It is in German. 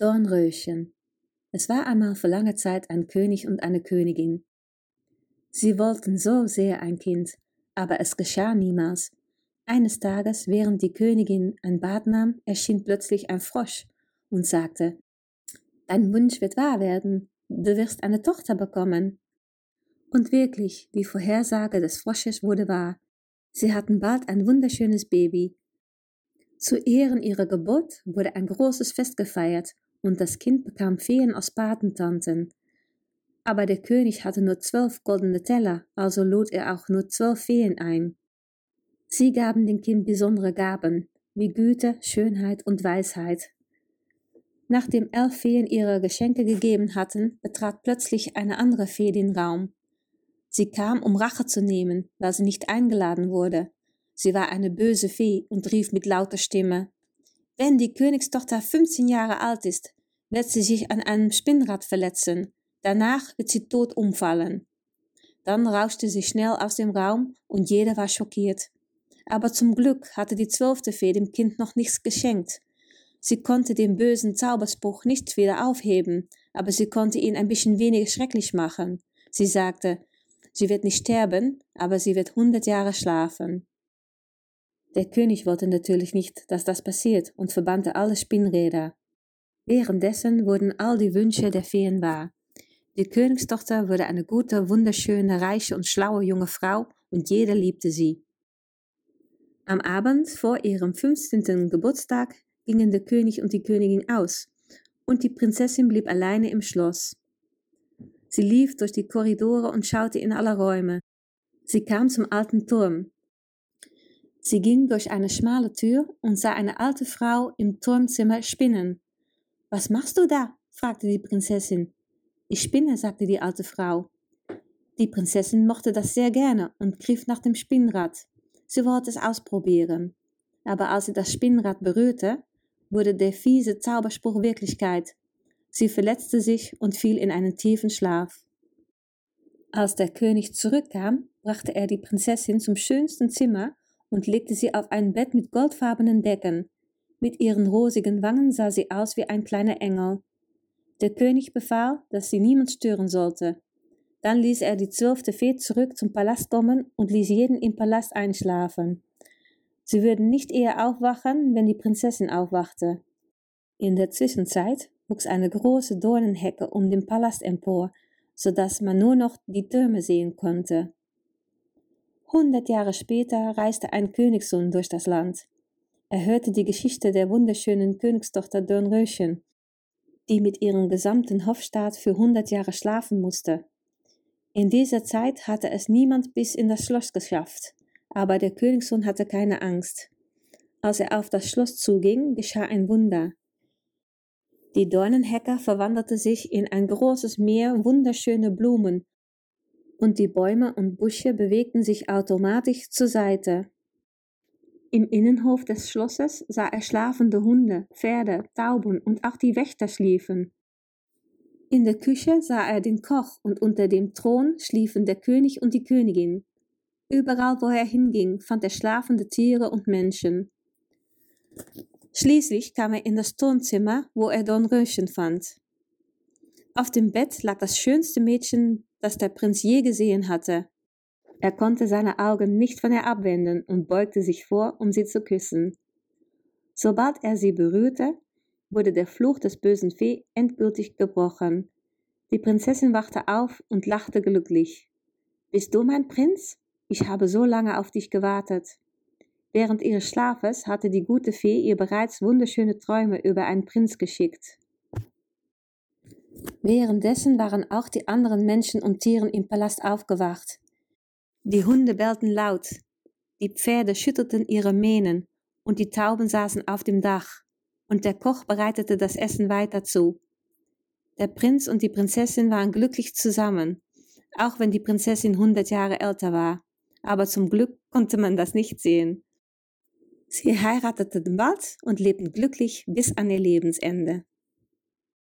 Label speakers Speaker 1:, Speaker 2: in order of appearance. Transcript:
Speaker 1: Dornröschen. Es war einmal vor langer Zeit ein König und eine Königin. Sie wollten so sehr ein Kind, aber es geschah niemals. Eines Tages, während die Königin ein Bad nahm, erschien plötzlich ein Frosch und sagte, Dein Wunsch wird wahr werden, du wirst eine Tochter bekommen. Und wirklich, die Vorhersage des Frosches wurde wahr. Sie hatten bald ein wunderschönes Baby. Zu Ehren ihrer Geburt wurde ein großes Fest gefeiert und das Kind bekam Feen aus Patentanten. Aber der König hatte nur zwölf goldene Teller, also lud er auch nur zwölf Feen ein. Sie gaben dem Kind besondere Gaben, wie Güte, Schönheit und Weisheit. Nachdem elf Feen ihre Geschenke gegeben hatten, betrat plötzlich eine andere Fee den Raum. Sie kam, um Rache zu nehmen, weil sie nicht eingeladen wurde. Sie war eine böse Fee und rief mit lauter Stimme wenn die Königstochter 15 Jahre alt ist, wird sie sich an einem Spinnrad verletzen. Danach wird sie tot umfallen. Dann rauschte sie schnell aus dem Raum und jeder war schockiert. Aber zum Glück hatte die zwölfte Fee dem Kind noch nichts geschenkt. Sie konnte den bösen Zauberspruch nicht wieder aufheben, aber sie konnte ihn ein bisschen weniger schrecklich machen. Sie sagte, sie wird nicht sterben, aber sie wird hundert Jahre schlafen. Der König wollte natürlich nicht, dass das passiert und verbannte alle Spinnräder. Währenddessen wurden all die Wünsche der Feen wahr. Die Königstochter wurde eine gute, wunderschöne, reiche und schlaue junge Frau und jeder liebte sie. Am Abend vor ihrem 15. Geburtstag gingen der König und die Königin aus und die Prinzessin blieb alleine im Schloss. Sie lief durch die Korridore und schaute in alle Räume. Sie kam zum alten Turm, Sie ging durch eine schmale Tür und sah eine alte Frau im Turmzimmer spinnen. Was machst du da? fragte die Prinzessin. Ich spinne, sagte die alte Frau. Die Prinzessin mochte das sehr gerne und griff nach dem Spinnrad. Sie wollte es ausprobieren. Aber als sie das Spinnrad berührte, wurde der fiese Zauberspruch Wirklichkeit. Sie verletzte sich und fiel in einen tiefen Schlaf. Als der König zurückkam, brachte er die Prinzessin zum schönsten Zimmer und legte sie auf ein Bett mit goldfarbenen Decken. Mit ihren rosigen Wangen sah sie aus wie ein kleiner Engel. Der König befahl, dass sie niemand stören sollte. Dann ließ er die zwölfte Fee zurück zum Palast kommen und ließ jeden im Palast einschlafen. Sie würden nicht eher aufwachen, wenn die Prinzessin aufwachte. In der Zwischenzeit wuchs eine große Dornenhecke um den Palast empor, so dass man nur noch die Türme sehen konnte. Hundert Jahre später reiste ein Königssohn durch das Land. Er hörte die Geschichte der wunderschönen Königstochter Dornröschen, die mit ihrem gesamten Hofstaat für hundert Jahre schlafen musste. In dieser Zeit hatte es niemand bis in das Schloss geschafft, aber der Königssohn hatte keine Angst. Als er auf das Schloss zuging, geschah ein Wunder. Die Dornenhecke verwandelte sich in ein großes Meer wunderschöner Blumen und die Bäume und Büsche bewegten sich automatisch zur Seite. Im Innenhof des Schlosses sah er schlafende Hunde, Pferde, Tauben und auch die Wächter schliefen. In der Küche sah er den Koch und unter dem Thron schliefen der König und die Königin. Überall, wo er hinging, fand er schlafende Tiere und Menschen. Schließlich kam er in das Turmzimmer, wo er Dornröschen fand. Auf dem Bett lag das schönste Mädchen, das der Prinz je gesehen hatte. Er konnte seine Augen nicht von ihr abwenden und beugte sich vor, um sie zu küssen. Sobald er sie berührte, wurde der Fluch des bösen Fee endgültig gebrochen. Die Prinzessin wachte auf und lachte glücklich. Bist du mein Prinz? Ich habe so lange auf dich gewartet. Während ihres Schlafes hatte die gute Fee ihr bereits wunderschöne Träume über einen Prinz geschickt. Währenddessen waren auch die anderen Menschen und Tieren im Palast aufgewacht. Die Hunde bellten laut, die Pferde schüttelten ihre Mähnen und die Tauben saßen auf dem Dach, und der Koch bereitete das Essen weiter zu. Der Prinz und die Prinzessin waren glücklich zusammen, auch wenn die Prinzessin hundert Jahre älter war, aber zum Glück konnte man das nicht sehen. Sie heirateten bald und lebten glücklich bis an ihr Lebensende.